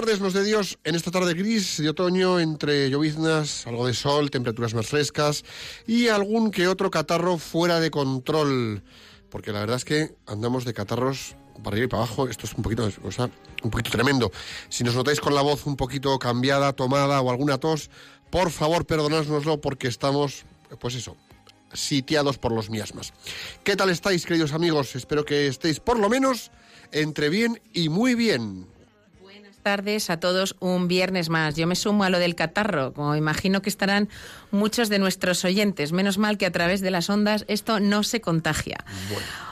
Tardes, los de Dios, en esta tarde gris de otoño, entre lloviznas, algo de sol, temperaturas más frescas y algún que otro catarro fuera de control. Porque la verdad es que andamos de catarros para arriba y para abajo, esto es un poquito, o sea, un poquito tremendo. Si nos notáis con la voz un poquito cambiada, tomada o alguna tos, por favor perdonádnoslo porque estamos, pues eso, sitiados por los miasmas. ¿Qué tal estáis, queridos amigos? Espero que estéis por lo menos entre bien y muy bien tardes a todos un viernes más. Yo me sumo a lo del catarro, como imagino que estarán muchos de nuestros oyentes. Menos mal que a través de las ondas esto no se contagia.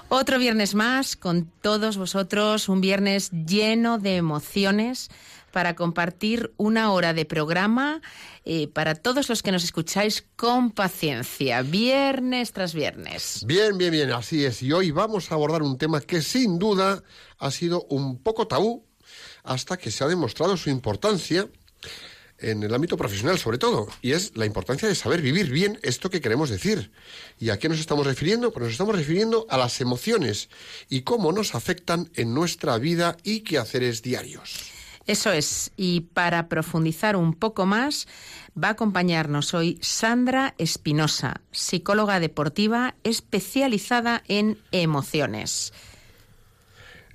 Otro viernes más con todos vosotros, un viernes lleno de emociones para compartir una hora de programa eh, para todos los que nos escucháis con paciencia, viernes tras viernes. Bien, bien, bien, así es. Y hoy vamos a abordar un tema que sin duda ha sido un poco tabú hasta que se ha demostrado su importancia en el ámbito profesional sobre todo, y es la importancia de saber vivir bien esto que queremos decir. ¿Y a qué nos estamos refiriendo? Pues nos estamos refiriendo a las emociones y cómo nos afectan en nuestra vida y quehaceres diarios. Eso es, y para profundizar un poco más, va a acompañarnos hoy Sandra Espinosa, psicóloga deportiva especializada en emociones.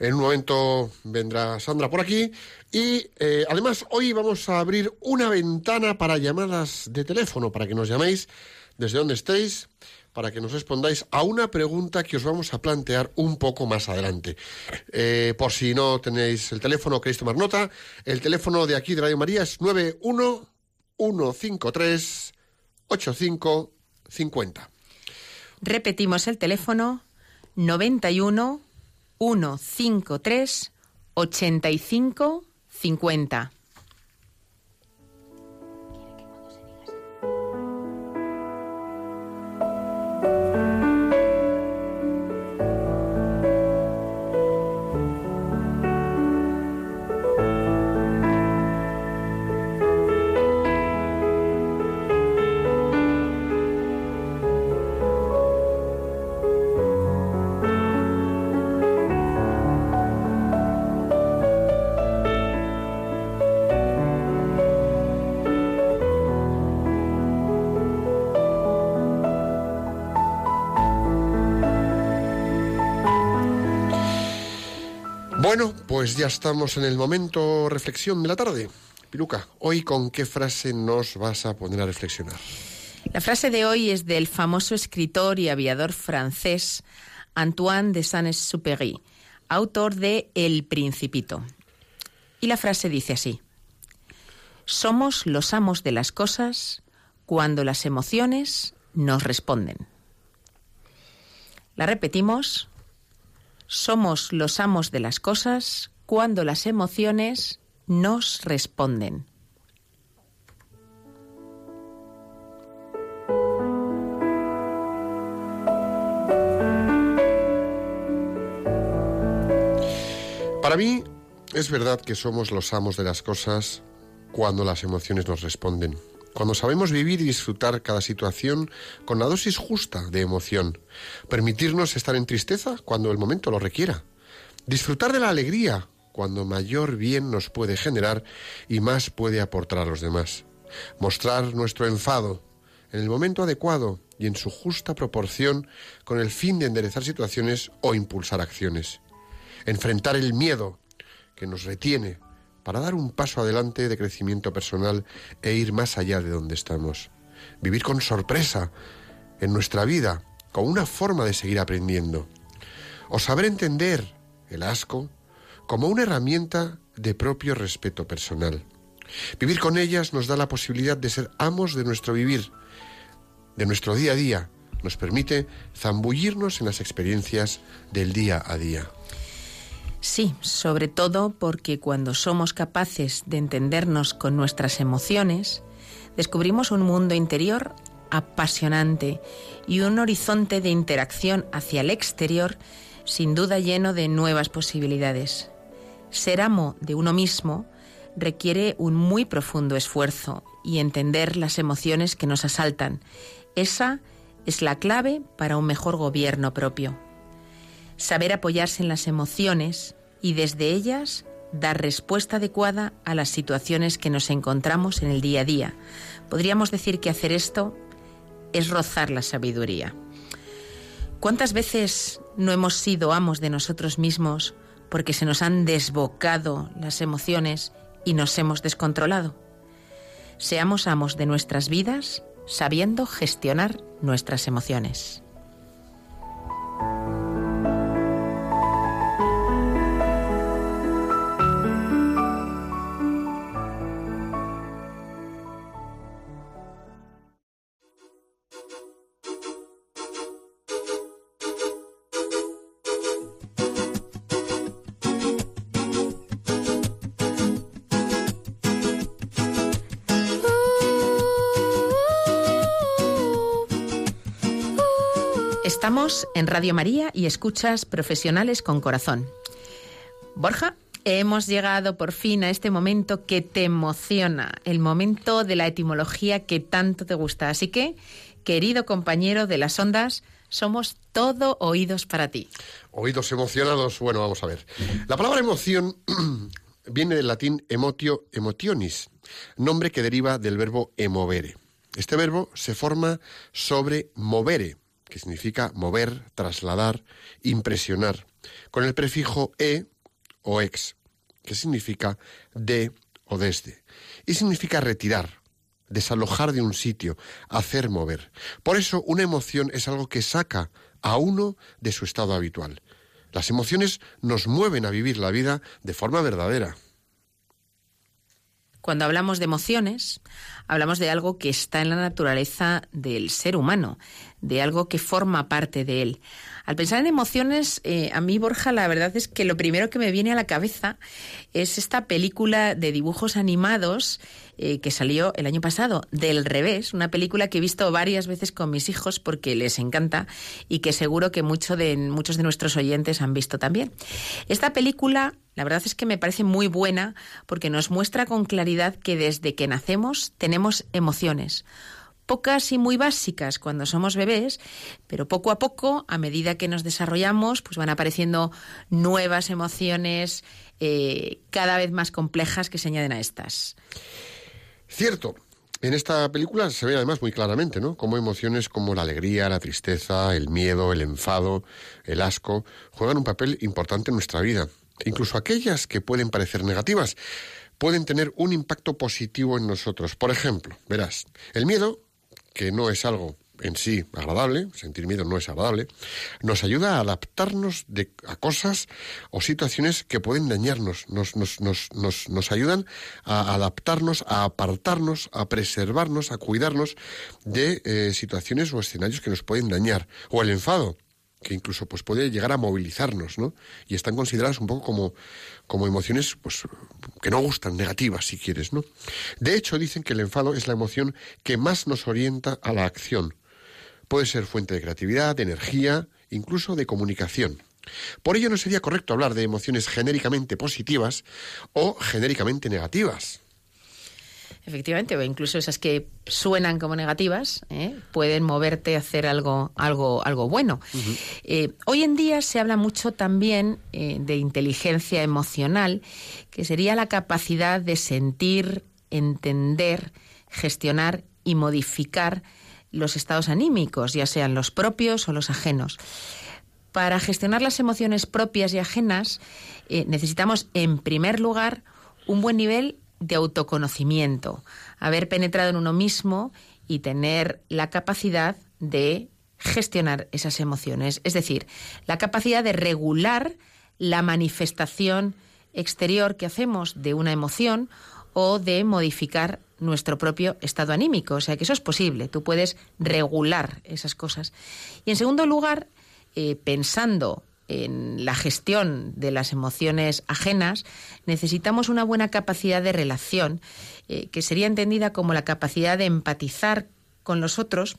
En un momento vendrá Sandra por aquí y eh, además hoy vamos a abrir una ventana para llamadas de teléfono, para que nos llaméis desde donde estéis, para que nos respondáis a una pregunta que os vamos a plantear un poco más adelante. Eh, por si no tenéis el teléfono, queréis tomar nota, el teléfono de aquí de Radio María es 91153 8550. Repetimos el teléfono 91 153 85 50. Bueno, pues ya estamos en el momento reflexión de la tarde. Piluca, hoy con qué frase nos vas a poner a reflexionar. La frase de hoy es del famoso escritor y aviador francés Antoine de Saint-Exupéry, autor de El Principito. Y la frase dice así: Somos los amos de las cosas cuando las emociones nos responden. La repetimos somos los amos de las cosas cuando las emociones nos responden. Para mí es verdad que somos los amos de las cosas cuando las emociones nos responden. Cuando sabemos vivir y disfrutar cada situación con la dosis justa de emoción, permitirnos estar en tristeza cuando el momento lo requiera, disfrutar de la alegría cuando mayor bien nos puede generar y más puede aportar a los demás, mostrar nuestro enfado en el momento adecuado y en su justa proporción con el fin de enderezar situaciones o impulsar acciones, enfrentar el miedo que nos retiene para dar un paso adelante de crecimiento personal e ir más allá de donde estamos. Vivir con sorpresa en nuestra vida como una forma de seguir aprendiendo. O saber entender el asco como una herramienta de propio respeto personal. Vivir con ellas nos da la posibilidad de ser amos de nuestro vivir, de nuestro día a día. Nos permite zambullirnos en las experiencias del día a día. Sí, sobre todo porque cuando somos capaces de entendernos con nuestras emociones, descubrimos un mundo interior apasionante y un horizonte de interacción hacia el exterior sin duda lleno de nuevas posibilidades. Ser amo de uno mismo requiere un muy profundo esfuerzo y entender las emociones que nos asaltan. Esa es la clave para un mejor gobierno propio. Saber apoyarse en las emociones y desde ellas dar respuesta adecuada a las situaciones que nos encontramos en el día a día. Podríamos decir que hacer esto es rozar la sabiduría. ¿Cuántas veces no hemos sido amos de nosotros mismos porque se nos han desbocado las emociones y nos hemos descontrolado? Seamos amos de nuestras vidas sabiendo gestionar nuestras emociones. Estamos en Radio María y escuchas Profesionales con Corazón. Borja, hemos llegado por fin a este momento que te emociona, el momento de la etimología que tanto te gusta. Así que, querido compañero de las ondas, somos todo oídos para ti. Oídos emocionados. Bueno, vamos a ver. La palabra emoción viene del latín emotio emotionis, nombre que deriva del verbo emovere. Este verbo se forma sobre movere, que significa mover, trasladar, impresionar, con el prefijo e o ex, que significa de o desde, y significa retirar, desalojar de un sitio, hacer mover. Por eso una emoción es algo que saca a uno de su estado habitual. Las emociones nos mueven a vivir la vida de forma verdadera. Cuando hablamos de emociones, hablamos de algo que está en la naturaleza del ser humano, de algo que forma parte de él. Al pensar en emociones, eh, a mí, Borja, la verdad es que lo primero que me viene a la cabeza es esta película de dibujos animados eh, que salió el año pasado, Del Revés, una película que he visto varias veces con mis hijos porque les encanta y que seguro que mucho de, muchos de nuestros oyentes han visto también. Esta película, la verdad es que me parece muy buena porque nos muestra con claridad que desde que nacemos tenemos emociones pocas y muy básicas cuando somos bebés, pero poco a poco, a medida que nos desarrollamos, pues van apareciendo nuevas emociones eh, cada vez más complejas que se añaden a estas. Cierto. En esta película se ve además muy claramente, ¿no? Cómo emociones como la alegría, la tristeza, el miedo, el enfado, el asco, juegan un papel importante en nuestra vida. Incluso aquellas que pueden parecer negativas pueden tener un impacto positivo en nosotros. Por ejemplo, verás, el miedo que no es algo en sí agradable, sentir miedo no es agradable, nos ayuda a adaptarnos de, a cosas o situaciones que pueden dañarnos, nos, nos, nos, nos, ayudan a adaptarnos, a apartarnos, a preservarnos, a cuidarnos de eh, situaciones o escenarios que nos pueden dañar. O el enfado, que incluso pues puede llegar a movilizarnos, ¿no? Y están consideradas un poco como, como emociones pues que no gustan, negativas si quieres, ¿no? De hecho, dicen que el enfado es la emoción que más nos orienta a la acción. Puede ser fuente de creatividad, de energía, incluso de comunicación. Por ello no sería correcto hablar de emociones genéricamente positivas o genéricamente negativas. Efectivamente, o incluso esas que suenan como negativas, ¿eh? pueden moverte a hacer algo, algo, algo bueno. Eh, hoy en día se habla mucho también eh, de inteligencia emocional, que sería la capacidad de sentir, entender, gestionar y modificar los estados anímicos, ya sean los propios o los ajenos. Para gestionar las emociones propias y ajenas, necesitamos, en primer lugar, un buen nivel de autoconocimiento, haber penetrado en uno mismo y tener la capacidad de gestionar esas emociones, es decir, la capacidad de regular la manifestación exterior que hacemos de una emoción o de modificar nuestro propio estado anímico. O sea que eso es posible, tú puedes regular esas cosas. Y en segundo lugar, eh, pensando en la gestión de las emociones ajenas, necesitamos una buena capacidad de relación, eh, que sería entendida como la capacidad de empatizar con los otros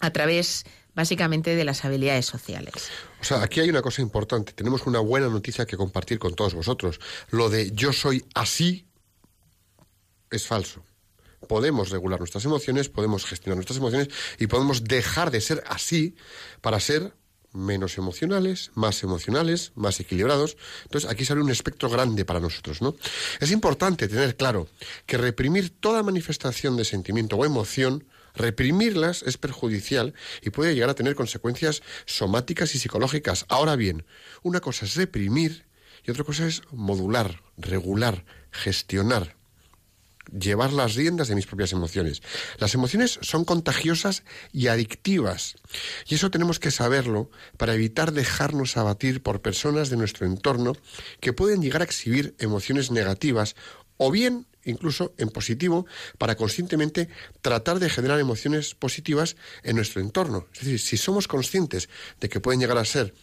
a través básicamente de las habilidades sociales. O sea, aquí hay una cosa importante. Tenemos una buena noticia que compartir con todos vosotros. Lo de yo soy así es falso. Podemos regular nuestras emociones, podemos gestionar nuestras emociones y podemos dejar de ser así para ser menos emocionales, más emocionales, más equilibrados. Entonces, aquí sale un espectro grande para nosotros, ¿no? Es importante tener claro que reprimir toda manifestación de sentimiento o emoción Reprimirlas es perjudicial y puede llegar a tener consecuencias somáticas y psicológicas. Ahora bien, una cosa es reprimir y otra cosa es modular, regular, gestionar, llevar las riendas de mis propias emociones. Las emociones son contagiosas y adictivas. Y eso tenemos que saberlo para evitar dejarnos abatir por personas de nuestro entorno que pueden llegar a exhibir emociones negativas o bien incluso en positivo, para conscientemente tratar de generar emociones positivas en nuestro entorno. Es decir, si somos conscientes de que pueden llegar a ser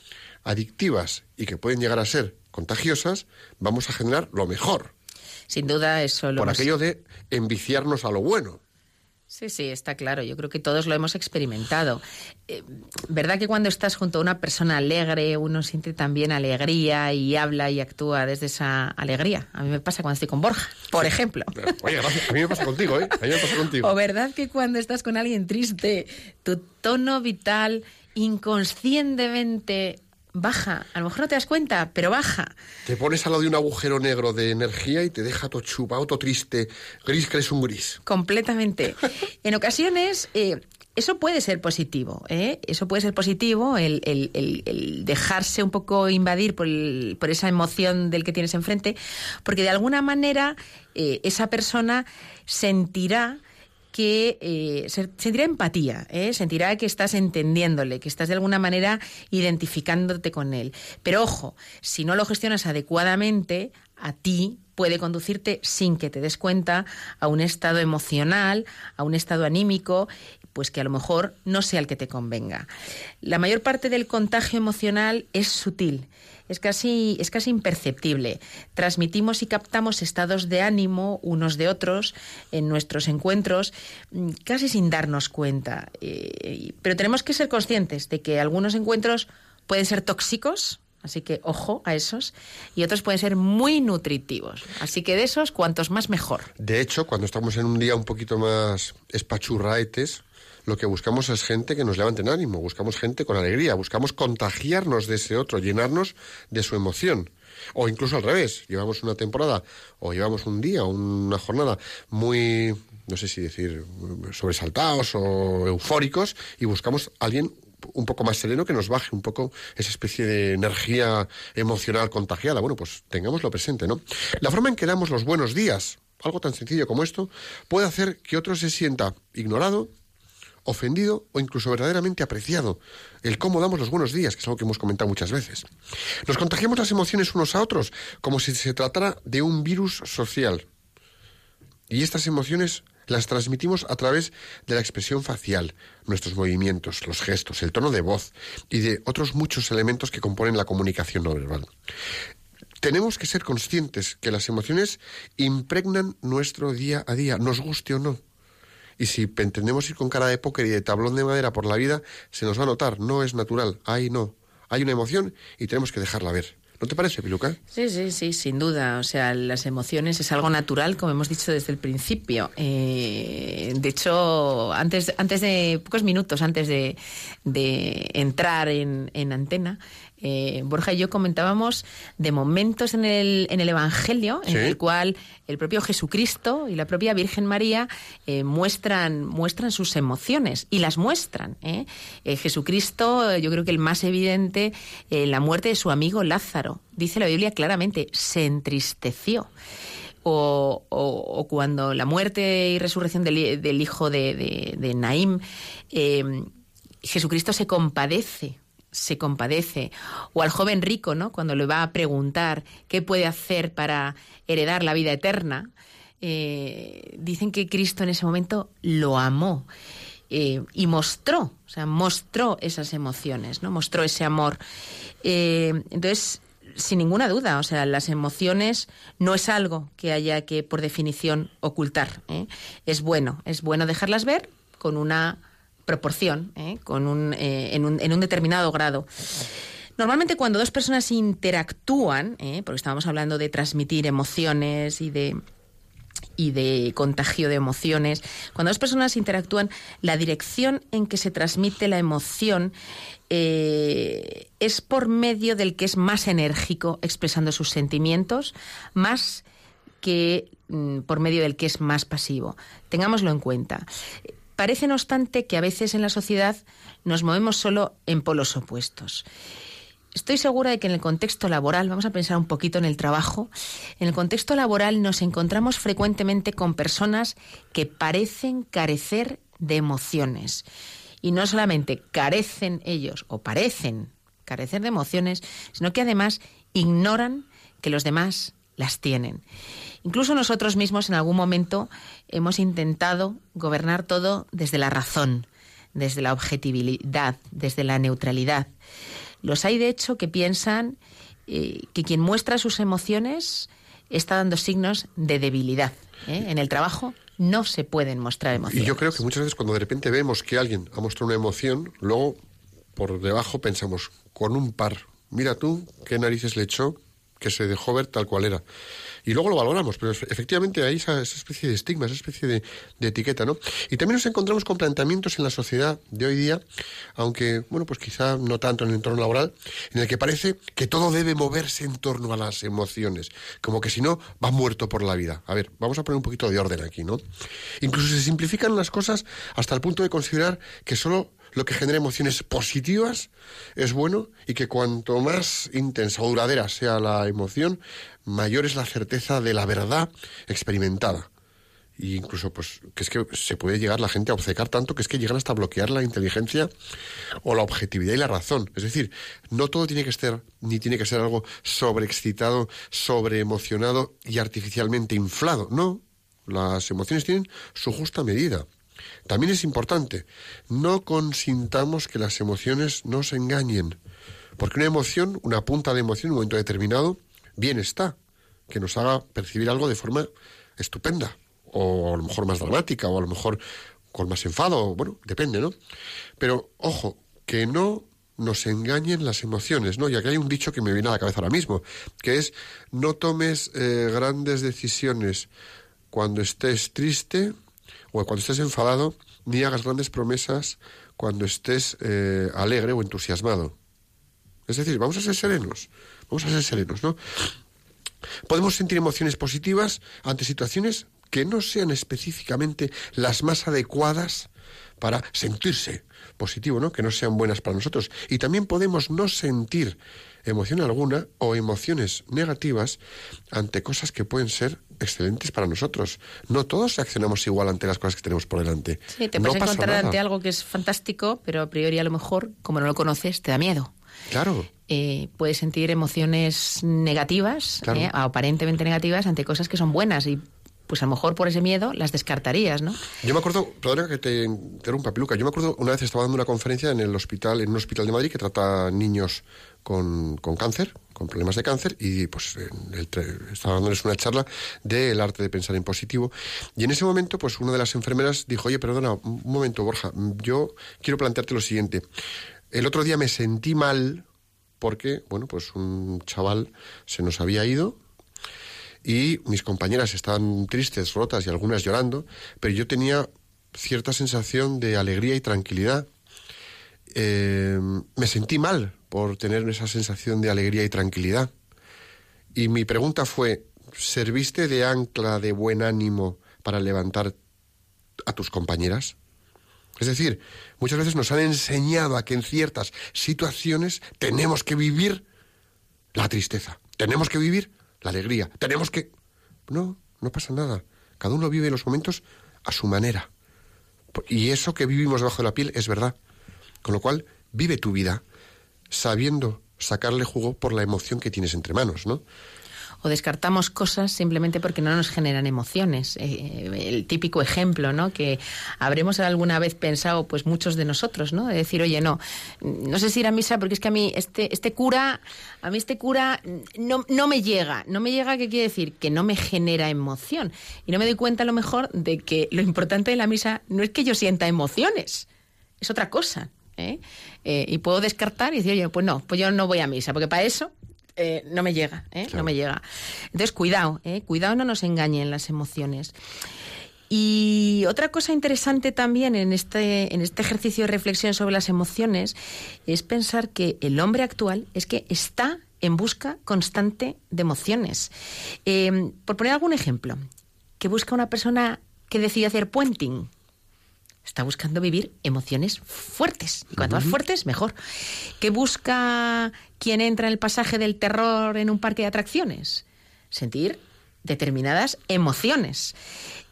adictivas y que pueden llegar a ser contagiosas, vamos a generar lo mejor. Sin duda eso lo Por aquello de enviciarnos a lo bueno. Sí, sí, está claro. Yo creo que todos lo hemos experimentado. Eh, ¿Verdad que cuando estás junto a una persona alegre, uno siente también alegría y habla y actúa desde esa alegría? A mí me pasa cuando estoy con Borja, por ejemplo. Oye, gracias. A mí me pasa contigo, ¿eh? A mí me pasa contigo. O verdad que cuando estás con alguien triste, tu tono vital inconscientemente baja. A lo mejor no te das cuenta, pero baja. Te pones al lado de un agujero negro de energía y te deja todo chupado, todo triste. Gris que eres un gris. Completamente. en ocasiones. Eh, eso puede ser positivo, ¿eh? Eso puede ser positivo, el, dejarse un poco invadir por, esa emoción del que tienes enfrente, porque de alguna manera eh, esa persona sentirá que eh, sentirá empatía, ¿eh? sentirá que estás entendiéndole, que estás de alguna manera identificándote con él. Pero ojo, si no lo gestionas adecuadamente, a ti puede conducirte sin que te des cuenta a un estado emocional, a un estado anímico, pues que a lo mejor no sea el que te convenga. La mayor parte del contagio emocional es sutil es casi, es casi imperceptible. Transmitimos y captamos estados de ánimo unos de otros en nuestros encuentros mm, casi sin darnos cuenta. Eh, pero tenemos que ser conscientes de que algunos encuentros pueden ser tóxicos, Así que ojo a esos. Y otros pueden ser muy nutritivos. Así que de esos, cuantos más mejor. De hecho, cuando estamos en un día un poquito más espachurraetes, lo que buscamos es gente que nos levante en ánimo, buscamos gente con alegría, buscamos contagiarnos de ese otro, llenarnos de su emoción. O incluso al revés, llevamos una temporada o llevamos un día o una jornada muy, no sé si decir, sobresaltados o eufóricos y buscamos a alguien un poco más sereno que nos baje un poco esa especie de energía emocional contagiada. Bueno, pues tengámoslo presente, ¿no? La forma en que damos los buenos días, algo tan sencillo como esto, puede hacer que otro se sienta ignorado ofendido o incluso verdaderamente apreciado. El cómo damos los buenos días, que es algo que hemos comentado muchas veces. Nos contagiamos las emociones unos a otros como si se tratara de un virus social. Y estas emociones las transmitimos a través de la expresión facial, nuestros movimientos, los gestos, el tono de voz y de otros muchos elementos que componen la comunicación no verbal. Tenemos que ser conscientes que las emociones impregnan nuestro día a día, nos guste o no. Y si pretendemos ir con cara de póker y de tablón de madera por la vida, se nos va a notar, no es natural, ahí no. Hay una emoción y tenemos que dejarla ver. ¿No te parece, Piluca? Sí, sí, sí, sin duda. O sea, las emociones es algo natural, como hemos dicho desde el principio. Eh, de hecho, antes, antes de, pocos minutos antes de, entrar en, en antena, eh, Borja y yo comentábamos de momentos en el, en el Evangelio en el cual el propio Jesucristo y la propia Virgen María eh, muestran, muestran sus emociones y las muestran. ¿eh? Jesucristo, yo creo que el más evidente, la muerte de su amigo Lázaro. Dice la Biblia claramente, se entristeció. O, cuando la muerte y resurrección del, hijo de, de, de Naim Jesucristo se compadece se compadece. O al joven rico, ¿no? Cuando le va a preguntar qué puede hacer para heredar la vida eterna, eh, dicen que Cristo en ese momento lo amó. Eh, y mostró, o sea, mostró esas emociones, ¿no? Mostró ese amor. Eh, entonces, sin ninguna duda, o sea, las emociones no es algo que haya que, por definición, ocultar. Es bueno, es bueno dejarlas ver con una proporción, con un, en, un, en un determinado grado. Normalmente cuando dos personas interactúan, porque estábamos hablando de transmitir emociones y de y de contagio de emociones. Cuando dos personas interactúan, la dirección en que se transmite la emoción eh, es por medio del que es más enérgico expresando sus sentimientos, más que mm, por medio del que es más pasivo. Tengámoslo en cuenta. Parece, no obstante, que a veces en la sociedad nos movemos solo en polos opuestos. Estoy segura de que en el contexto laboral, vamos a pensar un poquito en el trabajo, en el contexto laboral nos encontramos frecuentemente con personas que parecen carecer de emociones. Y no solamente carecen ellos o parecen carecer de emociones, sino que además ignoran que los demás las tienen. Incluso nosotros mismos en algún momento hemos intentado gobernar todo desde la razón, desde la objetividad, desde la neutralidad. Los hay, de hecho, que piensan eh, que quien muestra sus emociones está dando signos de debilidad. ¿eh? En el trabajo no se pueden mostrar emociones. Y yo creo que muchas veces cuando de repente vemos que alguien ha mostrado una emoción, luego por debajo pensamos, con un par, mira tú qué narices le echó que se dejó ver tal cual era y luego lo valoramos, pero efectivamente hay esa, especie de estigma, esa especie de, etiqueta, ¿no? Y también nos encontramos con planteamientos en la sociedad de hoy día, aunque, bueno, pues quizá no tanto en el entorno laboral, en el que parece que todo debe moverse en torno a las emociones, como que si no, va muerto por la vida. A ver, vamos a poner un poquito de orden aquí, ¿no? Incluso se simplifican las cosas hasta el punto de considerar que solo lo que genera emociones positivas es bueno y que cuanto más intensa o duradera sea la emoción, mayor es la certeza de la verdad experimentada. Y incluso, pues, que es que se puede llegar la gente a obcecar tanto que es que llegan hasta bloquear la inteligencia o la objetividad y la razón. Es decir, no todo tiene que ser, ni tiene que ser algo sobreexcitado, sobreemocionado y artificialmente inflado. No, las emociones tienen su justa medida. También es importante, no consintamos que las emociones nos engañen, porque una emoción, una punta de emoción en un momento determinado, bien está, que nos haga percibir algo de forma estupenda, o a lo mejor más dramática, o a lo mejor con más enfado, bueno, depende, ¿no? Pero ojo, que no nos engañen las emociones, ¿no? Ya que hay un dicho que me viene a la cabeza ahora mismo, que es no tomes eh, grandes decisiones cuando estés triste o cuando estés enfadado, ni hagas grandes promesas cuando estés eh, alegre o entusiasmado. Es decir, vamos a ser serenos, vamos a ser serenos, ¿no? Podemos sentir emociones positivas ante situaciones que no sean específicamente las más adecuadas para sentirse positivo, ¿no? Que no sean buenas para nosotros. Y también podemos no sentir emoción alguna o emociones negativas ante cosas que pueden ser excelentes para nosotros. No todos accionamos igual ante las cosas que tenemos por delante. Sí, te puedes encontrar ante algo que es fantástico, pero a priori a lo mejor, como no lo conoces, te da miedo. Claro. Eh, puedes sentir emociones negativas, eh, aparentemente negativas, ante cosas que son buenas y pues a lo mejor por ese miedo las descartarías, ¿no? Yo me acuerdo, perdona que te interrumpa, Piluca, yo me acuerdo una vez estaba dando una conferencia en el hospital, en un hospital de Madrid que trata niños con, con cáncer, con problemas de cáncer, y pues estaba dándoles una charla del arte de pensar en positivo. Y en ese momento, pues una de las enfermeras dijo, oye, perdona, un momento, Borja, yo quiero plantearte lo siguiente. El otro día me sentí mal porque, bueno, pues un chaval se nos había ido, y mis compañeras estaban tristes, rotas y algunas llorando, pero yo tenía cierta sensación de alegría y tranquilidad. Eh, me sentí mal por tener esa sensación de alegría y tranquilidad. Y mi pregunta fue, ¿serviste de ancla de buen ánimo para levantar a tus compañeras? Es decir, muchas veces nos han enseñado a que en ciertas situaciones tenemos que vivir la tristeza, tenemos que vivir la alegría. Tenemos que... No, no pasa nada. Cada uno vive los momentos a su manera. Y eso que vivimos bajo la piel es verdad. Con lo cual, vive tu vida sabiendo sacarle jugo por la emoción que tienes entre manos, ¿no? O descartamos cosas simplemente porque no nos generan emociones. Eh, el típico ejemplo, ¿no? Que habremos alguna vez pensado, pues muchos de nosotros, ¿no? De decir, oye, no, no sé si ir a misa porque es que a mí este, este cura, a mí este cura no, no me llega. No me llega, ¿qué quiere decir? Que no me genera emoción. Y no me doy cuenta a lo mejor de que lo importante de la misa no es que yo sienta emociones, es otra cosa. ¿eh? Eh, y puedo descartar y decir, oye, pues no, pues yo no voy a misa, porque para eso eh, no me llega, ¿eh? no me llega. Entonces, cuidado, ¿eh? cuidado, no nos engañen las emociones. Y otra cosa interesante también en este, en este ejercicio de reflexión sobre las emociones es pensar que el hombre actual es que está en busca constante de emociones. Eh, por poner algún ejemplo, que busca una persona que decide hacer puenting, está buscando vivir emociones fuertes. Y cuanto más fuertes, mejor. ¿Qué busca quien entra en el pasaje del terror en un parque de atracciones? Sentir determinadas emociones.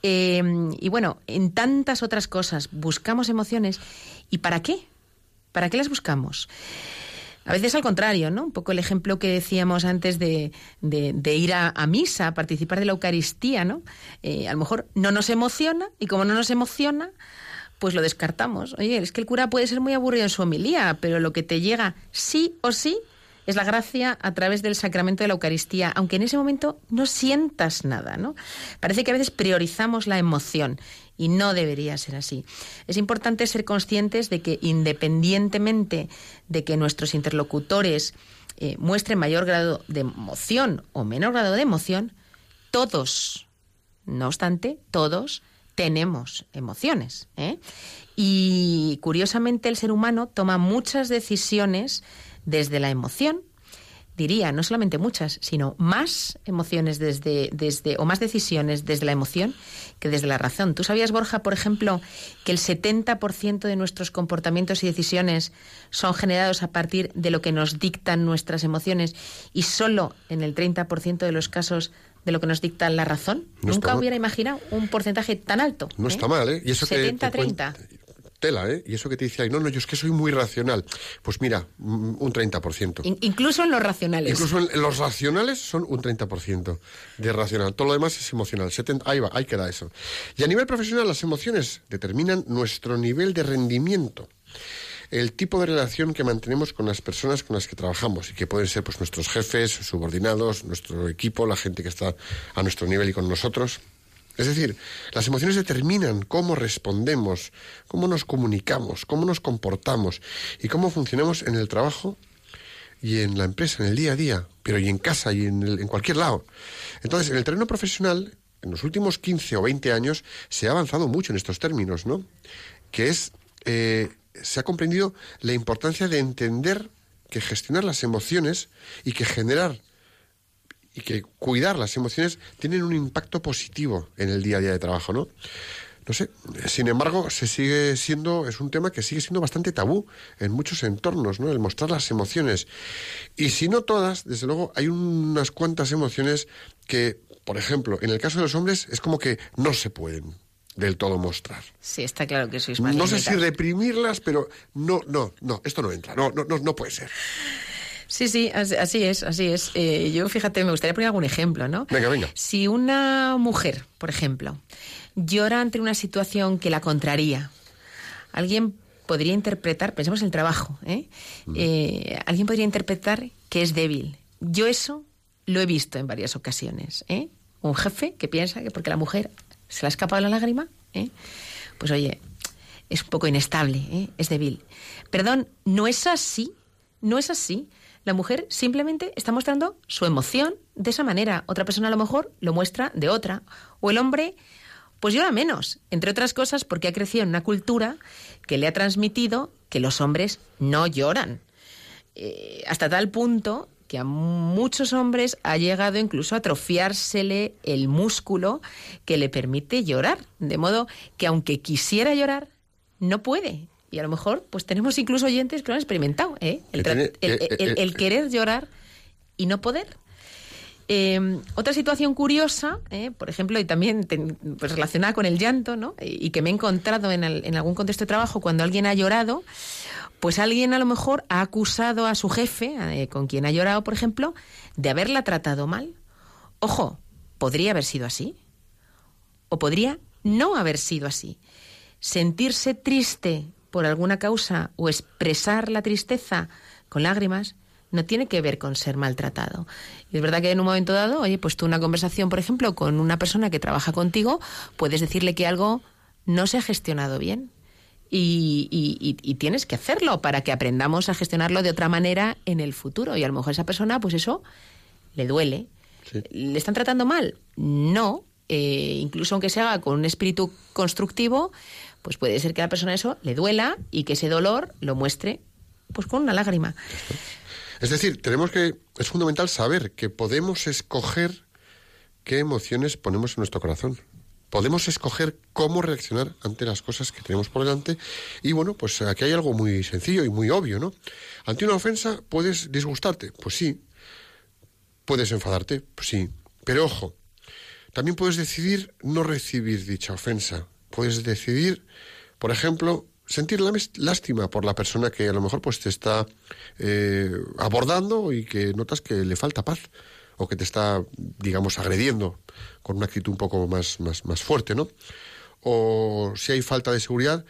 Eh, y bueno, en tantas otras cosas buscamos emociones. ¿Y para qué? ¿Para qué las buscamos? A veces al contrario, ¿no? Un poco el ejemplo que decíamos antes de, ir a, misa, a participar de la Eucaristía, ¿no? Eh, a lo mejor no nos emociona y como no nos emociona, pues lo descartamos. Oye, es que el cura puede ser muy aburrido en su homilía, pero lo que te llega sí o sí es la gracia a través del sacramento de la Eucaristía, aunque en ese momento no sientas nada, ¿no? Parece que a veces priorizamos la emoción y no debería ser así. Es importante ser conscientes de que independientemente de que nuestros interlocutores eh, muestren mayor grado de emoción o menor grado de emoción, todos, no obstante, todos tenemos emociones. ¿eh? Y curiosamente el ser humano toma muchas decisiones desde la emoción, diría, no solamente muchas, sino más emociones desde, desde, o más decisiones desde la emoción que desde la razón. ¿Tú sabías, Borja, por ejemplo, que el 70% de nuestros comportamientos y decisiones son generados a partir de lo que nos dictan nuestras emociones y solo en el 30% de los casos de lo que nos dicta la razón. Nunca hubiera imaginado un porcentaje tan alto. No está ¿eh? mal, ¿eh? Y eso 70-30. Tela, ¿eh? Y eso que te dice ahí, no, no, yo es que soy muy racional. Pues mira, mm, un 30%. incluso en los racionales. Incluso en los racionales son un 30% de racional. Todo lo demás es emocional. 70, ahí va, ahí queda eso. Y a nivel profesional, las emociones determinan nuestro nivel de rendimiento el tipo de relación que mantenemos con las personas con las que trabajamos y que pueden ser pues nuestros jefes, subordinados, nuestro equipo, la gente que está a nuestro nivel y con nosotros. Es decir, las emociones determinan cómo respondemos, cómo nos comunicamos, cómo nos comportamos y cómo funcionamos en el trabajo y en la empresa, en el día a día, pero y en casa y en, en cualquier lado. Entonces, en el terreno profesional, en los últimos 15 o 20 años, se ha avanzado mucho en estos términos, ¿no? Que es eh, se ha comprendido la importancia de entender que gestionar las emociones y que generar y que cuidar las emociones tienen un impacto positivo en el día a día de trabajo, ¿no? No sé, sin embargo, se sigue siendo, es un tema que sigue siendo bastante tabú en muchos entornos, ¿no? El mostrar las emociones. Y si no todas, desde luego, hay unas cuantas emociones que, por ejemplo, en el caso de los hombres, es como que no se pueden del todo mostrar. Sí, está claro que sois más No sé si reprimirlas, pero no, no, no, esto no entra, no, no, no, puede ser. Sí, sí, así es, así es. Eh, yo, fíjate, me gustaría poner algún ejemplo, ¿no? Venga, venga. Si una mujer, por ejemplo, llora ante una situación que la contraría, alguien podría interpretar, pensemos en el trabajo, ¿eh? Mm. ¿eh? alguien podría interpretar que es débil. Yo eso lo he visto en varias ocasiones, ¿eh? Un jefe que piensa que porque la mujer se le ha escapado la lágrima, ¿eh? pues oye, es un poco inestable, ¿eh? es débil. Perdón, no es así, no es así. La mujer simplemente está mostrando su emoción de esa manera. Otra persona a lo mejor lo muestra de otra. O el hombre, pues llora menos, entre otras cosas porque ha crecido en una cultura que le ha transmitido que los hombres no lloran. Eh, hasta tal punto que a muchos hombres ha llegado incluso a atrofiársele el músculo que le permite llorar. De modo que aunque quisiera llorar, no puede. Y a lo mejor, pues tenemos incluso oyentes que lo han experimentado, ¿eh? El, eh, eh, querer llorar y no poder. Em, otra situación curiosa, por ejemplo, y también pues, relacionada con el llanto, ¿no? y que me he encontrado en, en, algún contexto de trabajo cuando alguien ha llorado, Pues alguien a lo mejor ha acusado a su jefe, eh, con quien ha llorado, por ejemplo, de haberla tratado mal. Ojo, podría haber sido así. O podría no haber sido así. Sentirse triste por alguna causa o expresar la tristeza con lágrimas no tiene que ver con ser maltratado. Y es verdad que en un momento dado, oye, pues tú una conversación, por ejemplo, con una persona que trabaja contigo, puedes decirle que algo no se ha gestionado bien. Y, tienes que hacerlo para que aprendamos a gestionarlo de otra manera en el futuro. Y a lo mejor a esa persona, pues eso le duele. ¿Le están tratando mal? No. Eh, incluso aunque se haga con un espíritu constructivo, pues puede ser que a la persona eso le duela y que ese dolor lo muestre pues con una lágrima. Es decir, tenemos que, es fundamental saber que podemos escoger qué emociones ponemos en nuestro corazón. Podemos escoger cómo reaccionar ante las cosas que tenemos por delante. Y bueno, pues aquí hay algo muy sencillo y muy obvio, ¿no? Ante una ofensa puedes disgustarte, pues sí. Puedes enfadarte, pues sí. Pero ojo, también puedes decidir no recibir dicha ofensa. Puedes decidir, por ejemplo, sentir lástima por la persona que a lo mejor pues te está eh, abordando y que notas que le falta paz o que te está, digamos, agrediendo con una actitud un poco más, más, más fuerte, ¿no? O si hay falta de seguridad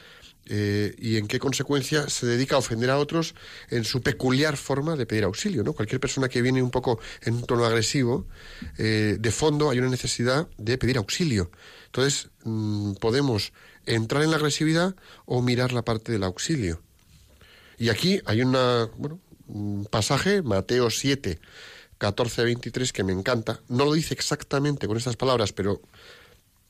eh, y en qué consecuencia se dedica a ofender a otros en su peculiar forma de pedir auxilio, ¿no? Cualquier persona que viene un poco en un tono agresivo, eh, de fondo hay una necesidad de pedir auxilio. Entonces, mm, podemos entrar en la agresividad o mirar la parte del auxilio. Y aquí hay una, bueno, un pasaje, Mateo 7, 14, 23, que me encanta. No lo dice exactamente con estas palabras, pero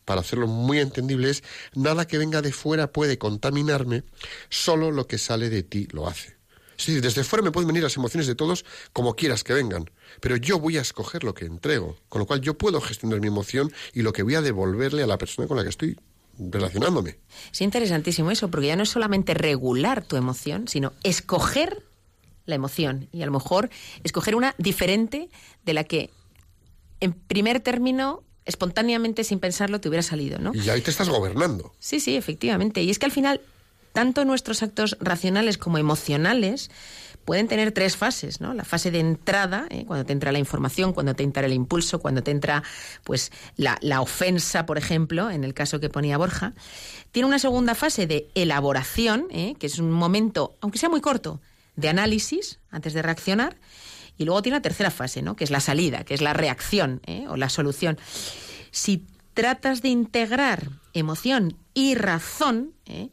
para hacerlo muy entendible es, nada que venga de fuera puede contaminarme, solo lo que sale de ti lo hace. Es desde fuera me pueden venir las emociones de todos como quieras que vengan, pero yo voy a escoger lo que entrego, con lo cual yo puedo gestionar mi emoción y lo que voy a devolverle a la persona con la que estoy relacionándome. Es interesantísimo eso, porque ya no es solamente regular tu emoción, sino escoger la emoción. Y a lo mejor escoger una diferente de la que, en primer término, espontáneamente, sin pensarlo, te hubiera salido, ¿no? Y ahí te estás gobernando. Sí, sí, efectivamente. Y es que al final, tanto nuestros actos racionales como emocionales pueden tener tres fases, ¿no? La fase de entrada, ¿eh? cuando te entra la información, cuando te entra el impulso, cuando te entra pues la, ofensa, por ejemplo, en el caso que ponía Borja. Tiene una segunda fase de elaboración, ¿eh? que es un momento, aunque sea muy corto, de análisis antes de reaccionar. Y luego tiene la tercera fase, ¿no? que es la salida, que es la reacción ¿eh? o la solución. Si tratas de integrar emoción y razón, ¿eh?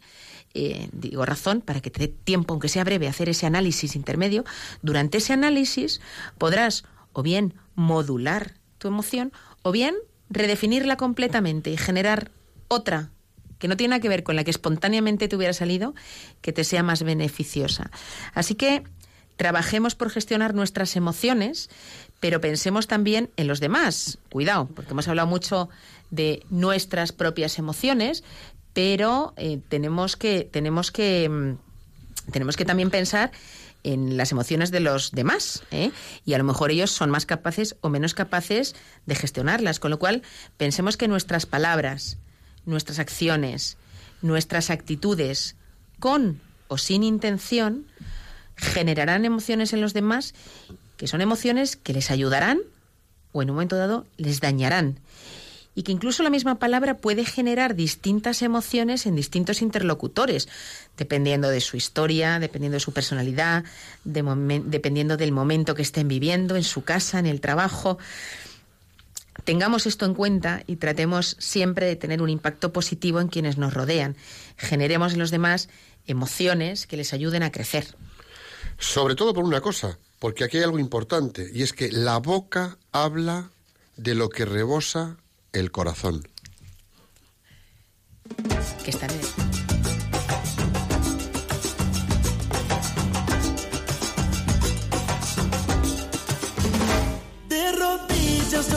Eh, digo razón, para que te dé tiempo, aunque sea breve, hacer ese análisis intermedio, durante ese análisis podrás o bien modular tu emoción o bien redefinirla completamente y generar otra que no tiene nada que ver con la que espontáneamente te hubiera salido, que te sea más beneficiosa. Así que trabajemos por gestionar nuestras emociones, pero pensemos también en los demás. Cuidado, porque hemos hablado mucho de nuestras propias emociones, pero eh, tenemos que tenemos que mm, tenemos que también pensar en las emociones de los demás ¿eh? y a lo mejor ellos son más capaces o menos capaces de gestionarlas con lo cual pensemos que nuestras palabras nuestras acciones nuestras actitudes con o sin intención generarán emociones en los demás que son emociones que les ayudarán o en un momento dado les dañarán y que incluso la misma palabra puede generar distintas emociones en distintos interlocutores, dependiendo de su historia, dependiendo de su personalidad, dependiendo del momento que estén viviendo, en su casa, en el trabajo. Tengamos esto en cuenta y tratemos siempre de tener un impacto positivo en quienes nos rodean. Generemos en los demás emociones que les ayuden a crecer. Sobre todo por una cosa, porque aquí hay algo importante, y es que la boca habla de lo que rebosa el corazón. Que está bien.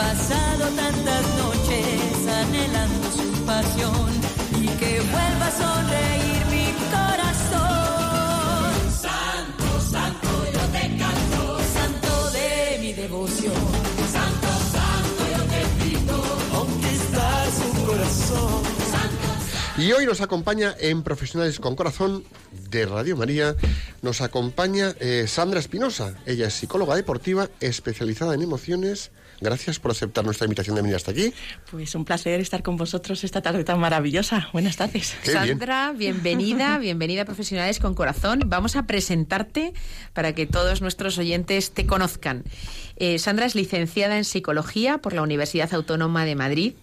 Pasado tantas noches anhelando su pasión y que vuelva a sonreír mi corazón. Y hoy nos acompaña en Profesionales con Corazón de Radio María, nos acompaña eh, Sandra Espinosa. Ella es psicóloga deportiva especializada en emociones. Gracias por aceptar nuestra invitación de venir hasta aquí. Pues un placer estar con vosotros esta tarde tan maravillosa. Buenas tardes. Qué bien. Sandra, bienvenida, bienvenida a Profesionales con Corazón. Vamos a presentarte para que todos nuestros oyentes te conozcan. Eh, Sandra es licenciada en Psicología por la Universidad Autónoma de Madrid,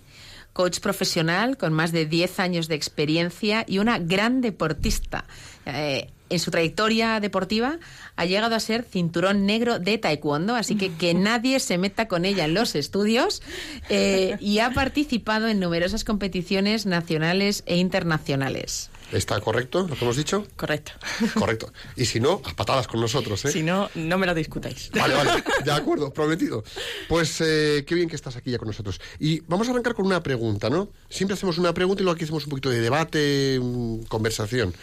coach profesional con más de 10 años de experiencia y una gran deportista. Eh, en su trayectoria deportiva ha llegado a ser cinturón negro de taekwondo, así que que nadie se meta con ella en los estudios eh, y ha participado en numerosas competiciones nacionales e internacionales. ¿Está correcto lo que hemos dicho? Correcto. Correcto. Y si no, a patadas con nosotros, ¿eh? Si no, no me lo discutáis. Vale, vale, de acuerdo, prometido. Pues eh, qué bien que estás aquí ya con nosotros. Y vamos a arrancar con una pregunta, ¿no? Siempre hacemos una pregunta y luego aquí hacemos un poquito de debate, mm, conversación.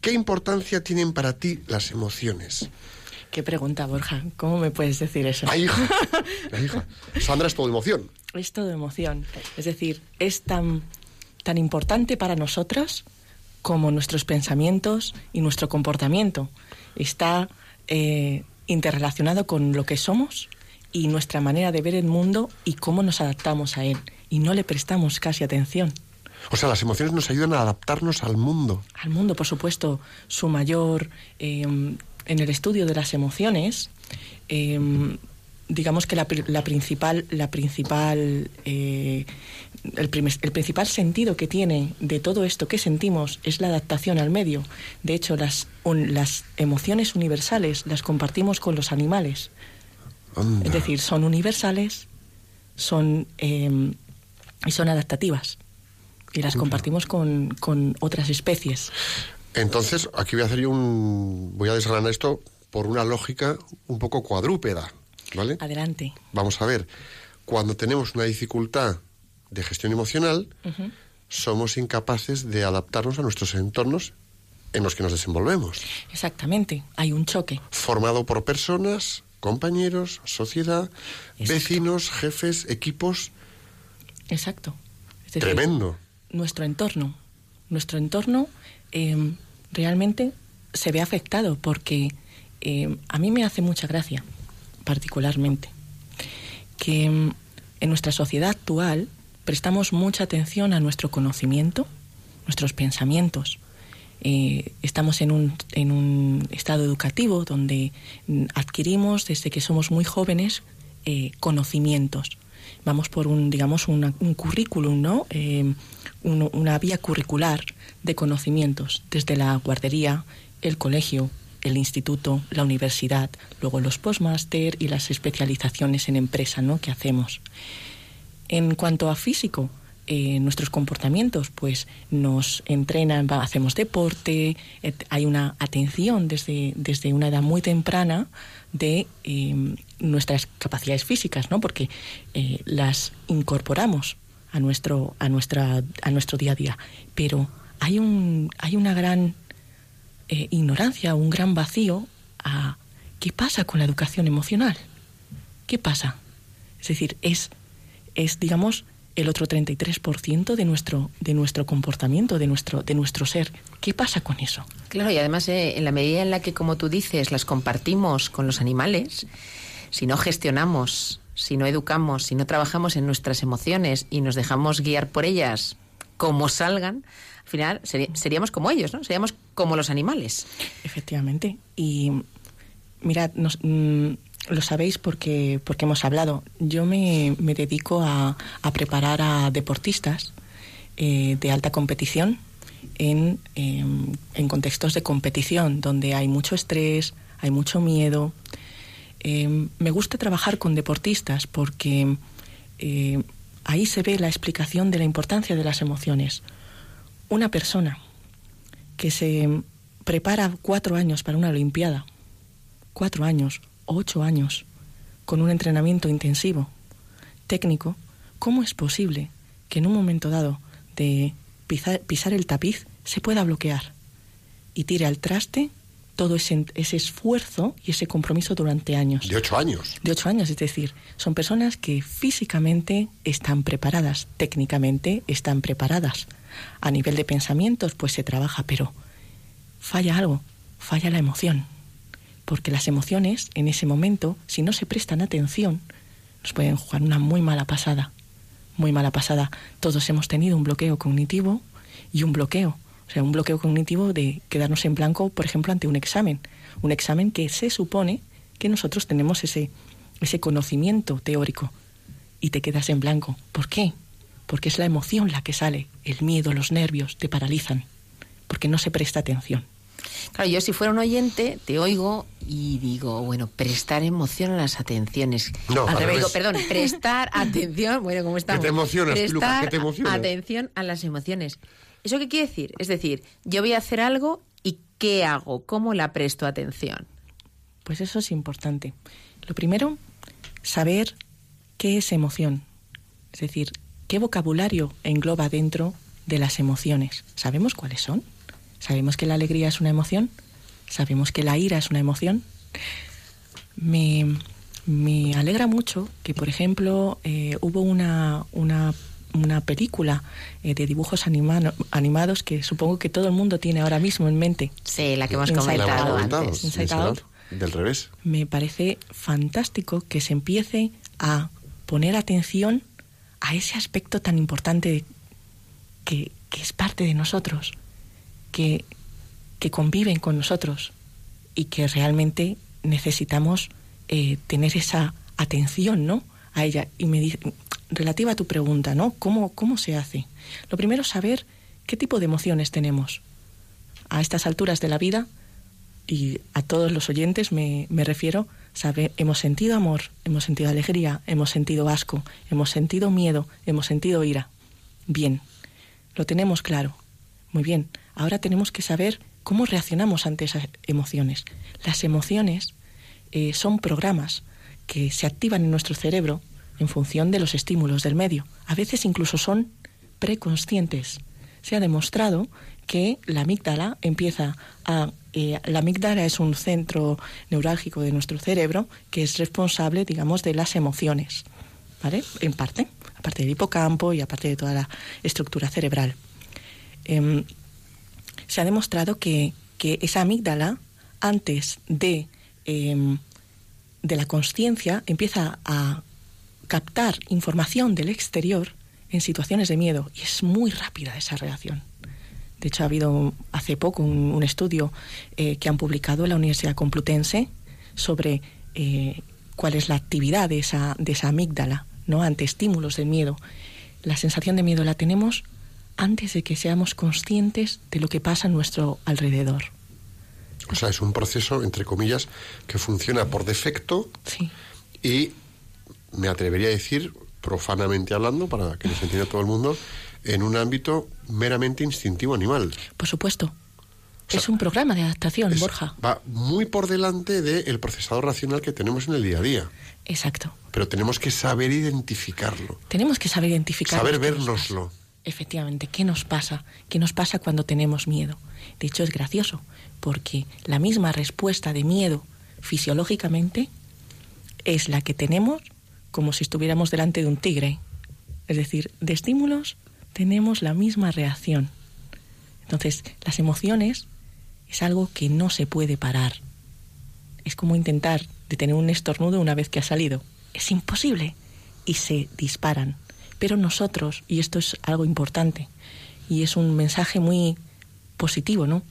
¿Qué importancia tienen para ti las emociones? Qué pregunta, Borja. ¿Cómo me puedes decir eso? Ay, hija, ay, hija. Sandra es todo emoción. Es todo emoción. Es decir, es tan, tan importante para nosotros como nuestros pensamientos y nuestro comportamiento. Está eh, interrelacionado con lo que somos y nuestra manera de ver el mundo y cómo nos adaptamos a él. Y no le prestamos casi atención. O sea, las emociones nos ayudan a adaptarnos al mundo. Al mundo, por supuesto, su mayor... eh, en el estudio de las emociones, eh, digamos que la, la principal, la principal, eh, el, primer- el principal sentido que tiene de todo esto que sentimos es la adaptación al medio. De hecho, las, un- las emociones universales las compartimos con los animales. Anda. Es decir, son universales, son eh, y son adaptativas. Y las compartimos con, con otras especies. Entonces, aquí voy a hacer yo un... Voy a desgranar esto por una lógica un poco cuadrúpeda, ¿vale? Adelante. Vamos a ver, cuando tenemos una dificultad de gestión emocional, somos incapaces de adaptarnos a nuestros entornos en los que nos desenvolvemos, Exactamente. Hay un choque. formado por personas, compañeros, sociedad, Exacto. vecinos, jefes, equipos. Exacto. Es decir, Tremendo. Nuestro entorno. Nuestro entorno eh, realmente se ve afectado porque eh, a mí me hace mucha gracia, particularmente, que mm, en nuestra sociedad actual prestamos mucha atención a nuestro conocimiento, nuestros pensamientos. Eh, estamos en un, en un estado educativo donde mm, adquirimos desde que somos muy jóvenes eh, conocimientos. Vamos por un, digamos, un currículum, ¿no? Eh, un- una vía curricular de conocimientos, desde la guardería, el colegio, el instituto, la universidad, luego los postmáster y las especializaciones en empresa, ¿no? que hacemos. En cuanto a físico, eh, nuestros comportamientos, pues nos entrenan, hacemos deporte, hay una atención desde, desde una edad muy temprana de eh, nuestras capacidades físicas, ¿no? Porque eh, las incorporamos a nuestro, a nuestra, a nuestro día a día. Pero hay un, hay una gran eh, ignorancia, un gran vacío a qué pasa con la educación emocional. ¿Qué pasa? Es decir, es, es digamos, el otro 33% de nuestro, de nuestro comportamiento, de nuestro, de nuestro ser. ¿Qué pasa con eso? Claro, y además eh, en la medida en la que, como tú dices, las compartimos con los animales, si no gestionamos, si no educamos, si no trabajamos en nuestras emociones y nos dejamos guiar por ellas como salgan, al final seríamos como ellos, ¿no? Seríamos como los animales. Efectivamente. Y mirad, nos- mm, lo sabéis porque, porque hemos hablado. Yo me, me dedico a, a preparar a deportistas eh, de alta competición en, em, en contextos de competición donde hay mucho estrés, hay mucho miedo. Em, me gusta trabajar con deportistas porque eh, ahí se ve la explicación de la importancia de las emociones. Una persona que se prepara cuatro años para una Olimpiada, cuatro años, ocho años, con un entrenamiento intensivo, técnico, ¿cómo es posible que en un momento dado de pisar, pisar el tapiz se pueda bloquear y tire al traste todo ese, ese esfuerzo y ese compromiso durante años? De ocho años. De ocho años, es decir, son personas que físicamente están preparadas, técnicamente están preparadas. A nivel de pensamientos, pues se trabaja, pero falla algo, falla la emoción. Porque las emociones, en ese momento, si no se prestan atención, nos pueden jugar una muy mala pasada. Muy mala pasada. Todos hemos tenido un bloqueo cognitivo y un bloqueo. O sea, un bloqueo cognitivo de quedarnos en blanco, por ejemplo, ante un examen. Un examen que se supone que nosotros tenemos ese, ese conocimiento teórico y te quedas en blanco. ¿Por qué? Porque es la emoción la que sale, el miedo, los nervios te paralizan, porque no se presta atención. Claro, yo si fuera un oyente, te oigo y digo, bueno, prestar emoción a las atenciones. No, al al revés, digo, perdón, prestar atención, bueno, ¿cómo estamos? te emocionas, prestar que te emocionas. atención a las emociones. ¿Eso qué quiere decir? Es decir, yo voy a hacer algo y ¿qué hago? ¿Cómo la presto atención? Pues eso es importante. Lo primero, saber qué es emoción. Es decir, qué vocabulario engloba dentro de las emociones. ¿Sabemos cuáles son? ¿Sabemos que la alegría es una emoción? ¿Sabemos que la ira es una emoción? Me, me alegra mucho que, por ejemplo, eh, hubo una, una, una película eh, de dibujos animano- animados que supongo que todo el mundo tiene ahora mismo en mente. Sí, la que hemos Inside La hemos comentado antes. Inside Inside Out. Out. Del revés. me parece fantástico que se empiece a poner atención a ese aspecto tan importante que, que es parte de nosotros, que, que conviven con nosotros y que realmente necesitamos eh, tener esa atención ¿no? a ella. Y me dice, relativa a tu pregunta, ¿no? ¿Cómo, ¿Cómo se hace? Lo primero es saber qué tipo de emociones tenemos. A estas alturas de la vida, y a todos los oyentes me, me refiero, sabe, hemos sentido amor, hemos sentido alegría, hemos sentido asco, hemos sentido miedo, hemos sentido ira. Bien, lo tenemos claro. Muy bien, ahora tenemos que saber cómo reaccionamos ante esas emociones. Las emociones eh, son programas que se activan en nuestro cerebro en función de los estímulos del medio. A veces incluso son preconscientes. Se ha demostrado que la amígdala empieza a... eh, la amígdala es un centro neurálgico de nuestro cerebro que es responsable, digamos, de las emociones, ¿vale? En parte, aparte del hipocampo y aparte de toda la estructura cerebral. Em, se ha demostrado que, que esa amígdala, antes de, em, de la conciencia, empieza a captar información del exterior en situaciones de miedo y es muy rápida esa reacción. De hecho, ha habido hace poco un, estudio eh, que han publicado en la Universidad Complutense sobre eh, cuál es la actividad de esa, de esa amígdala ¿no? ante estímulos de miedo. La sensación de miedo la tenemos antes de que seamos conscientes de lo que pasa a nuestro alrededor. O sea, es un proceso, entre comillas, que funciona por defecto Sí, y me atrevería a decir, profanamente hablando, para que nos entienda todo el mundo, en un ámbito meramente instintivo animal. por supuesto. sea, es un programa de adaptación, Es- Borja. Va muy por delante del procesador racional que tenemos en el día a día. Exacto. Pero tenemos que saber identificarlo, Tenemos que saber identificar. saber vernoslo. Efectivamente, ¿qué nos pasa? ¿Qué nos pasa cuando tenemos miedo? De hecho, es gracioso, porque la misma respuesta de miedo fisiológicamente es la que tenemos como si estuviéramos delante de un tigre. Es decir, de estímulos tenemos la misma reacción. Entonces, las emociones es algo que no se puede parar. Es como intentar detener un estornudo una vez que ha salido. Es imposible. Y se disparan. Pero nosotros, y esto es algo importante, y es un mensaje muy positivo, ¿no?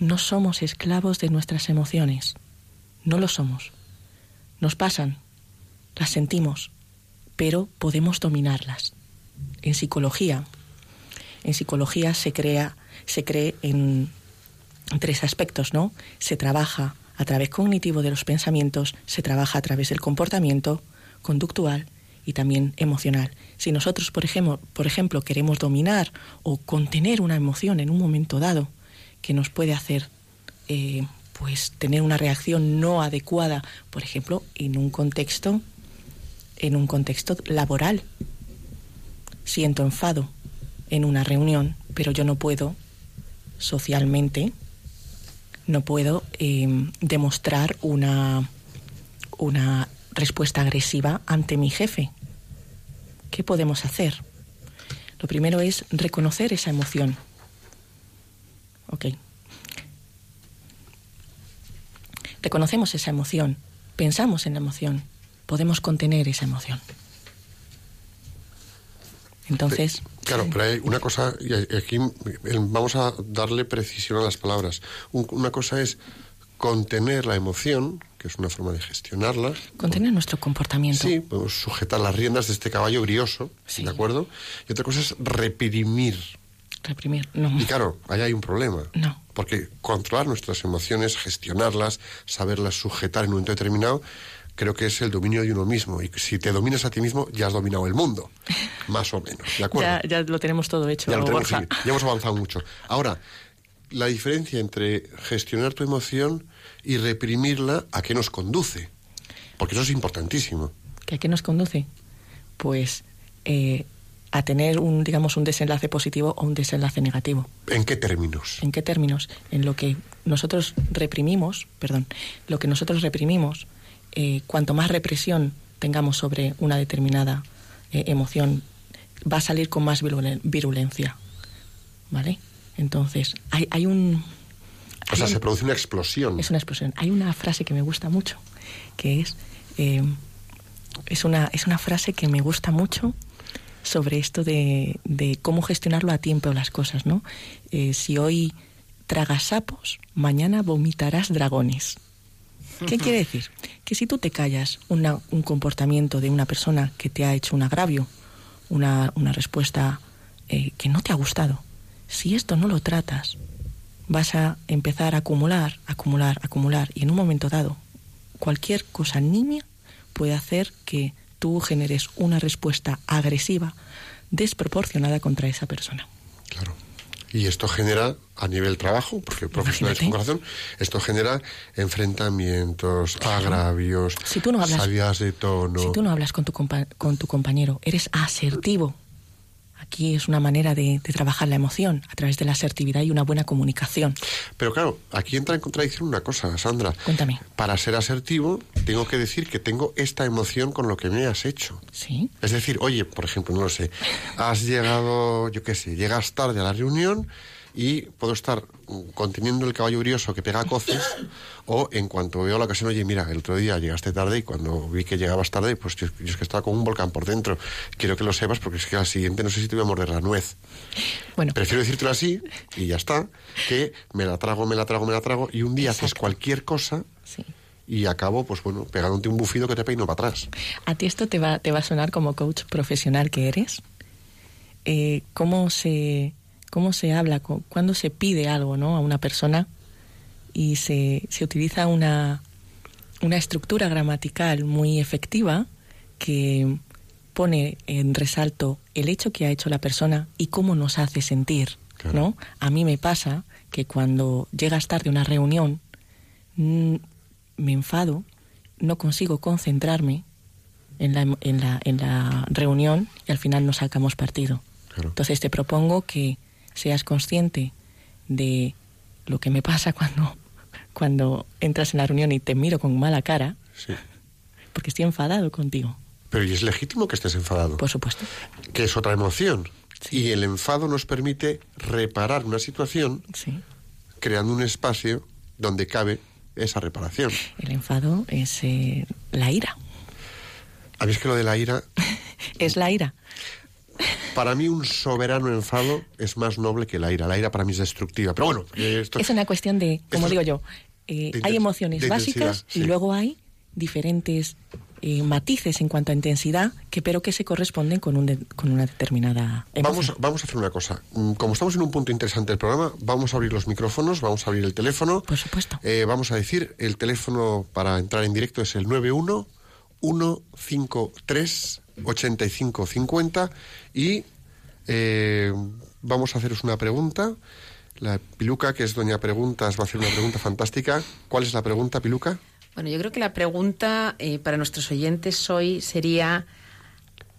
No somos esclavos de nuestras emociones. No lo somos. Nos pasan, las sentimos, pero podemos dominarlas. En psicología, en psicología se crea, se cree en tres aspectos, ¿no? Se trabaja a través cognitivo de los pensamientos, se trabaja a través del comportamiento conductual y también emocional. Si nosotros, por ejemplo, por ejemplo, queremos dominar o contener una emoción en un momento dado que nos puede hacer eh, pues tener una reacción no adecuada, por ejemplo, en un contexto en un contexto laboral. Siento enfado en una reunión, pero yo no puedo socialmente, no puedo eh, demostrar una, una respuesta agresiva ante mi jefe. ¿Qué podemos hacer? Lo primero es reconocer esa emoción. Ok. Reconocemos esa emoción, pensamos en la emoción, podemos contener esa emoción. Entonces. Claro, pero hay una cosa, y aquí vamos a darle precisión a las palabras. una cosa es contener la emoción, que es una forma de gestionarla. Contener nuestro comportamiento. Sí, podemos sujetar las riendas de este caballo brioso, ¿de acuerdo? Y otra cosa es reprimir. Reprimir, no. Y claro, ahí hay un problema. No. Porque controlar nuestras emociones, gestionarlas, saberlas sujetar en un momento determinado, creo que es el dominio de uno mismo. Y si te dominas a ti mismo, ya has dominado el mundo. Más o menos. ¿De acuerdo? ya, lo tenemos todo hecho. Ya, ya hemos avanzado mucho. Ahora, la diferencia entre gestionar tu emoción y reprimirla, ¿a qué nos conduce? Porque eso es importantísimo. ¿A qué nos conduce? Pues eh, a tener un, digamos, un desenlace positivo o un desenlace negativo. ¿En qué términos? ¿En qué términos? En lo que nosotros reprimimos, perdón, lo que nosotros reprimimos eh, cuanto más represión tengamos sobre una determinada eh, emoción, va a salir con más virulencia. ¿Vale? Entonces, hay, hay un... o sea, se produce una explosión. Es una explosión. Hay una frase que me gusta mucho, que es... Eh, es, una, es una frase que me gusta mucho sobre esto de, de cómo gestionarlo a tiempo las cosas, ¿no? si hoy tragas sapos, mañana vomitarás dragones. ¿Qué quiere decir? Que si tú te callas un comportamiento de una persona que te ha hecho un agravio, una, respuesta eh, que no te ha gustado, si esto no lo tratas, vas a empezar a acumular, acumular, acumular, y en un momento dado, cualquier cosa nimia puede hacer que tú generes una respuesta agresiva, desproporcionada contra esa persona. Claro. Y esto genera, a nivel trabajo, porque profesionales con corazón, esto genera enfrentamientos, agravios, si tú no hablas, salidas de tono. Si tú no hablas con tu, con tu compañero, eres asertivo. Aquí es una manera de, de, trabajar la emoción a través de la asertividad y una buena comunicación. Pero claro, aquí entra en contradicción una cosa, Sandra. Cuéntame. Para ser asertivo, tengo que decir que tengo esta emoción con lo que me has hecho. Sí. Es decir, oye, por ejemplo, no lo sé, has llegado, yo qué sé, llegas tarde a la reunión y puedo estar conteniendo el caballo brioso que pega coces o en cuanto veo la ocasión, oye, mira, el otro día llegaste tarde y cuando vi que llegabas tarde, pues yo, es que estaba con un volcán por dentro. Quiero que lo sepas porque es que al siguiente no sé si te voy a morder la nuez. Bueno. Prefiero decírtelo así y ya está, que me la trago, me la trago, me la trago y un día haces cualquier cosa y acabo, pues bueno, pegándote un bufido que te peino para atrás. ¿A ti esto te va, te va a sonar como coach profesional que eres? Eh, ¿Cómo se cómo se habla, cuándo se pide algo ¿no? a una persona y se, se utiliza una, una estructura gramatical muy efectiva que pone en resalto el hecho que ha hecho la persona y cómo nos hace sentir, ¿no? A mí me pasa que cuando llegas tarde a una reunión me enfado, no consigo concentrarme en la, en la, en la reunión y al final no sacamos partido. Entonces te propongo que seas consciente de lo que me pasa cuando, cuando entras en la reunión y te miro con mala cara, porque estoy enfadado contigo. Pero ¿y es legítimo que estés enfadado? Por supuesto. Que es otra emoción. Y el enfado nos permite reparar una situación creando un espacio donde cabe esa reparación. El enfado es eh, la ira. ¿Habéis que lo de la ira? es la ira. Para mí un soberano enfado es más noble que la ira. La ira para mí es destructiva. Pero bueno, esto, es una cuestión de, como digo yo, eh, hay emociones básicas y luego hay diferentes eh, matices en cuanto a intensidad, que pero que se corresponden con, un con una determinada Vamos, vamos a hacer una cosa. Mm, como estamos en un punto interesante del programa, vamos a abrir los micrófonos, vamos a abrir el teléfono. Por supuesto. Eh, vamos a decir, el teléfono para entrar en directo es el 91 153 8550 y eh, vamos a haceros una pregunta. La Piluca, que es Doña Preguntas, va a hacer una pregunta fantástica. ¿Cuál es la pregunta, Piluca? Bueno, yo creo que la pregunta eh, para nuestros oyentes hoy sería,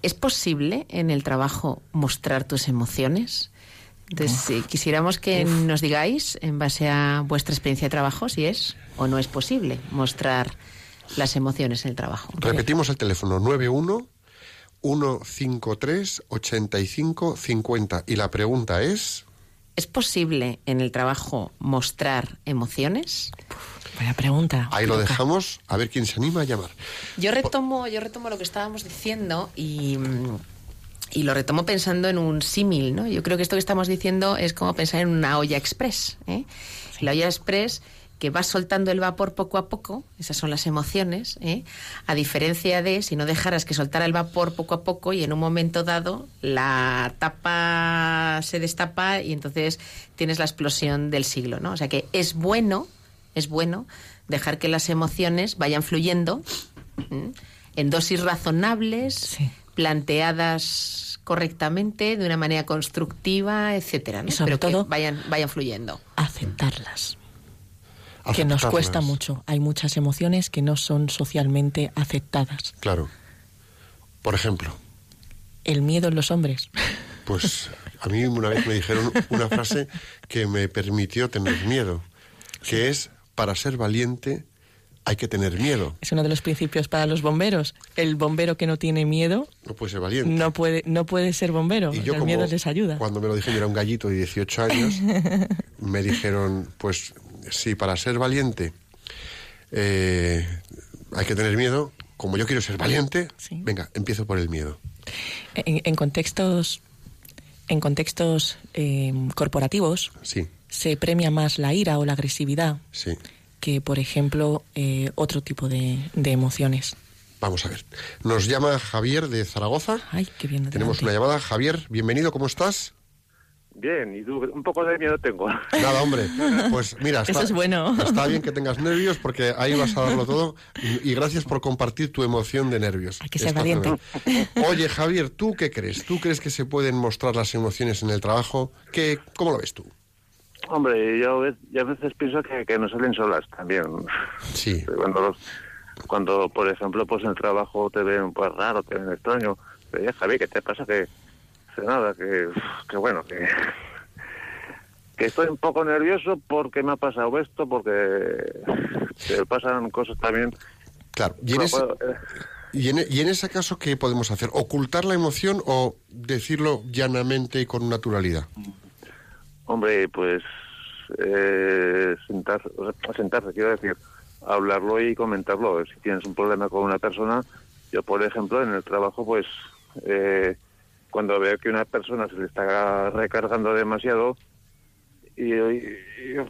¿es posible en el trabajo mostrar tus emociones? Entonces, eh, quisiéramos que nos digáis, en base a vuestra experiencia de trabajo, si es o no es posible mostrar las emociones en el trabajo. Repetimos el teléfono 91 153 85 50 y la pregunta es ¿Es posible en el trabajo mostrar emociones? Vaya pregunta. ahí lo dejamos a ver quién se anima a llamar. Yo retomo, yo retomo lo que estábamos diciendo y, y lo retomo pensando en un símil, ¿no? Yo creo que esto que estamos diciendo es como pensar en una olla express. ¿eh? La olla express que va soltando el vapor poco a poco, esas son las emociones, ¿eh? a diferencia de si no dejaras que soltara el vapor poco a poco y en un momento dado la tapa se destapa y entonces tienes la explosión del siglo, ¿no? O sea que es bueno, es bueno dejar que las emociones vayan fluyendo en dosis razonables, Sí. planteadas correctamente, de una manera constructiva, etcétera, ¿no? Sobre Pero que todo- vayan, vayan fluyendo. Aceptarlas. Que nos cuesta mucho. Hay muchas emociones que no son socialmente aceptadas. Claro. Por ejemplo, El miedo en los hombres. pues a mí una vez me dijeron una frase que me permitió tener miedo, que es para ser valiente hay que tener miedo. Es uno de los principios para los bomberos. El bombero que no tiene miedo No puede ser valiente. no puede, no puede ser bombero. Y yo el como miedo les ayuda. cuando me lo dije yo era un gallito de 18 años, me dijeron, pues sí, para ser valiente eh, hay que tener miedo. Como yo quiero ser valiente, Sí. venga, empiezo por el miedo. En, en contextos, en contextos eh, corporativos Sí, se premia más la ira o la agresividad sí. que, por ejemplo, eh, otro tipo de, de emociones. Vamos a ver. Nos llama Javier de Zaragoza. Ay, qué bien. Tenemos una llamada. Javier, bienvenido, ¿cómo estás? Bien, y tú, un poco de miedo tengo. Nada, hombre. Pues mira, está, Eso es bueno. está bien que tengas nervios porque ahí vas a darlo todo. Y, y gracias por compartir tu emoción de nervios. Hay que ser valiente. Oye, Javier, ¿tú qué crees? ¿Tú crees que se pueden mostrar las emociones en el trabajo? ¿Qué, ¿Cómo lo ves tú? Hombre, yo, a ve- yo a veces pienso que, que no salen solas también. Sí, Cuando, los- cuando, por ejemplo, pues en el trabajo te ven pues raro, te ven extraño. Pero ya, Javi, ¿qué te pasa? Que nada, que, que bueno, que, que estoy un poco nervioso porque me ha pasado esto, porque te pasan cosas también. claro. ¿Y en, ese, puedo, eh, y en- y en ese caso qué podemos hacer? ¿Ocultar la emoción o decirlo llanamente y con naturalidad? Hombre, pues eh, sentarse, o sea, sentarse, quiero decir, hablarlo y comentarlo. Si tienes un problema con una persona, yo, por ejemplo, en el trabajo, pues eh, cuando veo que una persona se le está recargando demasiado, y,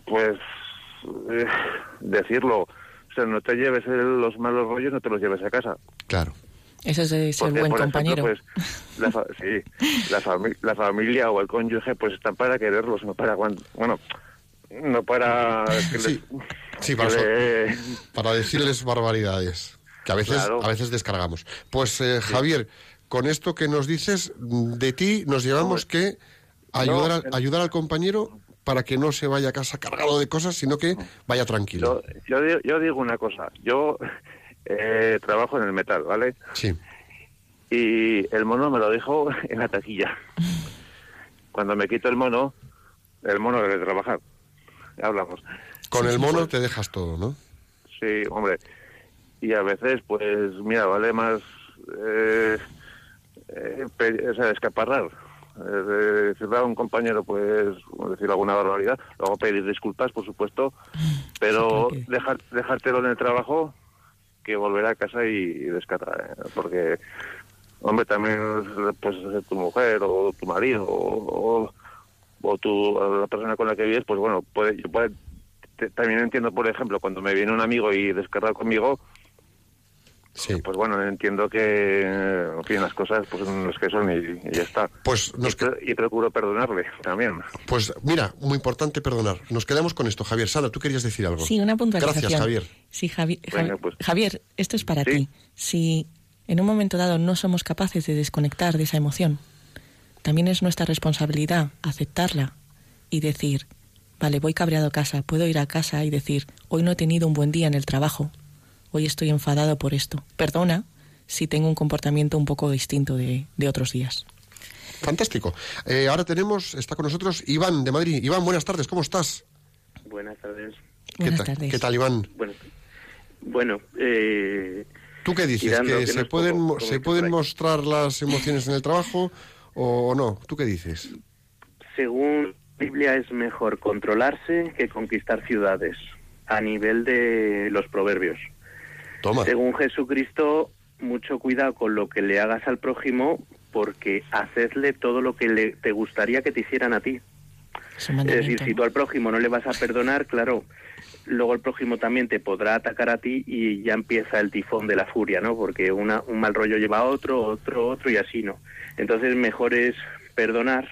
pues eh, decirlo, o sea, no te lleves el- los malos rollos, no te los lleves a casa. Claro. Eso es ser Porque, buen por ejemplo, compañero. pues, la, fa- sí, la, fami- la familia o el cónyuge pues están para quererlos, no para aguant- bueno, no para que Sí, les- sí, que para, so- le- para decirles barbaridades que a veces, Claro. a veces descargamos. Pues eh, Javier, con esto que nos dices, de ti nos llevamos que ayudar, al, ayudar al compañero para que no se vaya a casa cargado de cosas, sino que vaya tranquilo. yo, yo, yo digo una cosa, yo eh, trabajo en el metal, ¿vale? Sí, Y el mono me lo dijo en la taquilla. Cuando me quito el mono, el mono debe trabajar. Ya hablamos. con el mono te dejas todo, ¿no? Sí, hombre. Y a veces, pues, mira, vale más eh, eh, pe- o sea, escaparrar. Eh, de decirle a un compañero, pues, decir alguna barbaridad. Luego pedir disculpas, por supuesto. Pero Sí, porque- dejar, dejártelo en el trabajo que volver a casa y, y descargar. ¿eh? Porque, hombre, también, pues, tu mujer o tu marido o, o, o tu, la persona con la que vives, pues, bueno, puede, yo puede, te- también entiendo, por ejemplo, cuando me viene un amigo y descarga conmigo, Sí. pues bueno, entiendo que, en fin, las cosas pues son las que son y, y ya está. Pues nos y, pro- y procuro perdonarle también. Pues mira, muy importante perdonar. Nos quedamos con esto, Javier. Sandra, tú querías decir algo. Sí, una puntualización. Gracias, Javier. Sí, Javi- pues. Javier, esto es para Sí. ti. Si en un momento dado no somos capaces de desconectar de esa emoción, también es nuestra responsabilidad aceptarla y decir, vale, voy cabreado a casa, puedo ir a casa y decir, hoy no he tenido un buen día en el trabajo, hoy estoy enfadado por esto. Perdona si tengo un comportamiento un poco distinto de, de otros días. Fantástico. Eh, ahora tenemos, está con nosotros Iván de Madrid. Iván, buenas tardes, ¿cómo estás? Buenas tardes. ¿Qué, Buenas tal- tardes. ¿Qué tal, Iván? Bueno, bueno eh, ¿Tú qué dices? Tirando, ¿Que que se pueden, poco, se pueden mostrar las emociones en el trabajo o no? ¿Tú qué dices? según la Biblia es mejor controlarse que conquistar ciudades a nivel de los proverbios. Toma. Según Jesucristo, mucho cuidado con lo que le hagas al prójimo porque hacedle todo lo que le, te gustaría que te hicieran a ti. Es decir, si tú al prójimo no le vas a perdonar, claro, luego el prójimo también te podrá atacar a ti y ya empieza el tifón de la furia, ¿no? Porque una, un mal rollo lleva a otro, otro, otro y así, ¿no? Entonces mejor es perdonar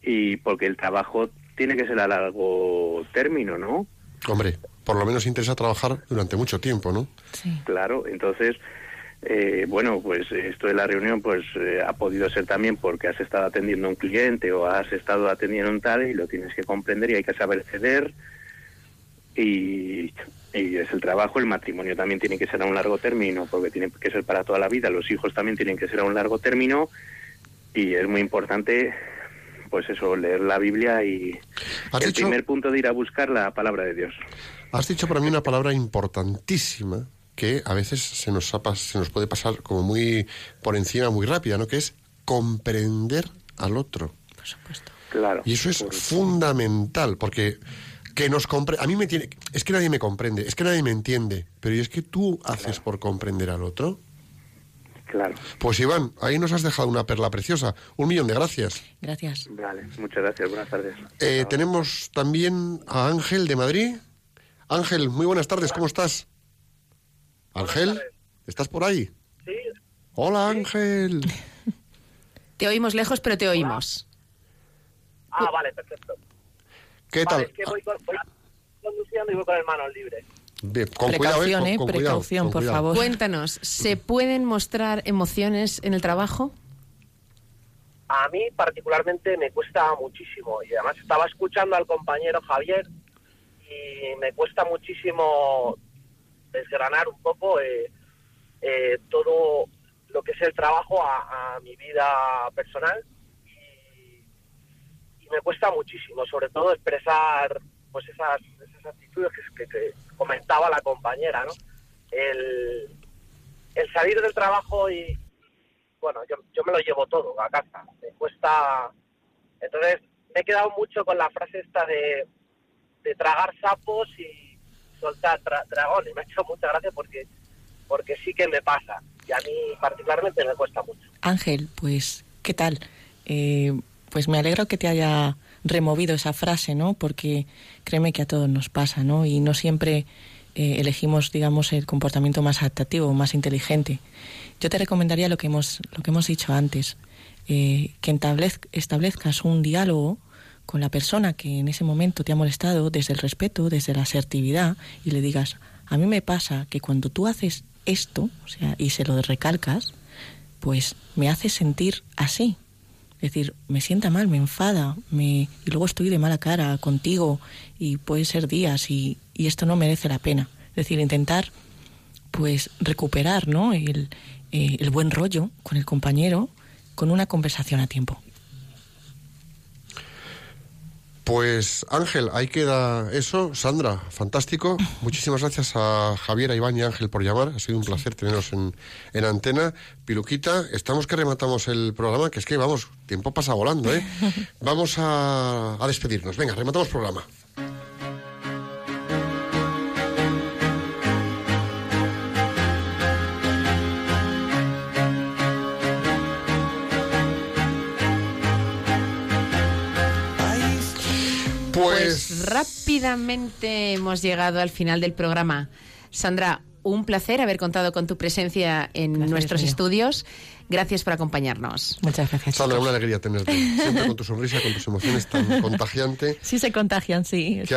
y porque el trabajo tiene que ser a largo término, ¿no? Hombre, por lo menos interesa trabajar durante mucho tiempo, ¿no? Sí. Claro, entonces, eh, bueno, pues esto de la reunión pues eh, ha podido ser también porque has estado atendiendo a un cliente o has estado atendiendo a un tal y lo tienes que comprender y hay que saber ceder y, y es el trabajo, el matrimonio también tiene que ser a un largo término porque tiene que ser para toda la vida, los hijos también tienen que ser a un largo término y es muy importante pues eso, leer la Biblia y el dicho- primer punto de ir a buscar la palabra de Dios. Has dicho para mí una palabra importantísima que a veces se nos, ha pas- se nos puede pasar como muy por encima, muy rápida, ¿no? Que es comprender al otro. Por supuesto. Claro. Y eso es Por- fundamental, porque que nos compre a mí me tiene es que nadie me comprende, es que nadie me entiende, pero ¿y es que tú haces por comprender al otro? Claro. Pues Iván, ahí nos has dejado una perla preciosa. Un millón de gracias. Gracias. Vale, muchas gracias, buenas tardes. Eh, tenemos también a Ángel de Madrid. Ángel, muy buenas tardes, ¿cómo estás? Ángel, ¿estás por ahí? Sí, Hola Ángel. Te oímos lejos, pero te oímos. ah, vale, perfecto. ¿Qué Vale, tal? es que voy, con- voy conduciendo y voy con el manos libres. Bien, con cuidado, eh, Precaución, con- eh, con precaución, con por cuidado. favor. Cuéntanos, ¿se pueden mostrar emociones en el trabajo? A mí particularmente me cuesta muchísimo y además estaba escuchando al compañero Javier y me cuesta muchísimo desgranar un poco eh, eh, todo lo que es el trabajo a, mi vida personal y, me cuesta muchísimo, sobre todo expresar pues esas, esas actitudes que, que- que comentaba la compañera, ¿no? El, el salir del trabajo y, bueno, yo, yo me lo llevo todo a casa. Me cuesta. Entonces, me he quedado mucho con la frase esta de, de tragar sapos y soltar tra- dragones. Me ha hecho mucha gracia porque, porque sí que me pasa. Y a mí, particularmente, me cuesta mucho. Ángel, pues, ¿qué tal? Eh, pues me alegro que te haya removido esa frase, ¿no? Porque créeme que a todos nos pasa, ¿no? Y no siempre eh, elegimos, digamos, el comportamiento más adaptativo, más inteligente. Yo te recomendaría lo que hemos, lo que hemos dicho antes, eh, que establez- establezcas un diálogo con la persona que en ese momento te ha molestado desde el respeto, desde la asertividad, y le digas, a mí me pasa que cuando tú haces esto, o sea, y se lo recalcas, pues me hace sentir así. Es decir, me sienta mal, me enfada, me, y luego estoy de mala cara contigo y puede ser días y, y esto no merece la pena. Es decir, intentar pues recuperar ¿no? el, eh, el buen rollo con el compañero con una conversación a tiempo. Pues Ángel, ahí queda eso. Sandra, fantástico. Muchísimas gracias a Javier, a Iván y a Ángel por llamar. Ha sido un placer teneros en, en antena. Piluquita, estamos que rematamos el programa, que es que vamos, tiempo pasa volando, ¿eh? Vamos a, a despedirnos. Venga, rematamos programa. Pues, Pues rápidamente hemos llegado al final del programa. Sandra, un placer haber contado con tu presencia en Placer nuestros mío. estudios. Gracias por acompañarnos. Muchas gracias. Sandra, chicos. una alegría tenerte. Siempre con tu sonrisa, con tus emociones tan contagiante. Sí se contagian, sí. Qué,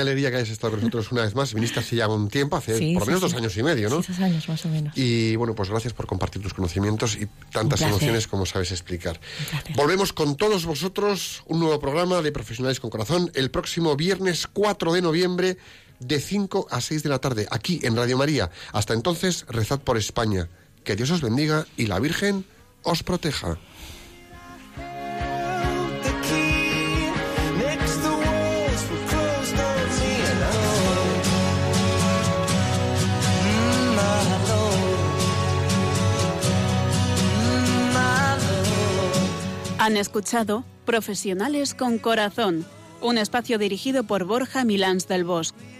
alegría que hayas estado con nosotros una vez más. Viniste hace ya un tiempo, hace Sí, por lo sí, menos sí. dos años y medio, ¿no? Sí, dos años más o menos. Y bueno, pues gracias por compartir tus conocimientos y tantas emociones como sabes explicar. Volvemos con todos vosotros un nuevo programa de Profesionales con Corazón el próximo viernes 4 de noviembre de 5 a 6 de la tarde, aquí en Radio María. Hasta entonces, rezad por España. Que Dios os bendiga y la Virgen os proteja. Han escuchado Profesionales con Corazón, un espacio dirigido por Borja Milans del Bosque.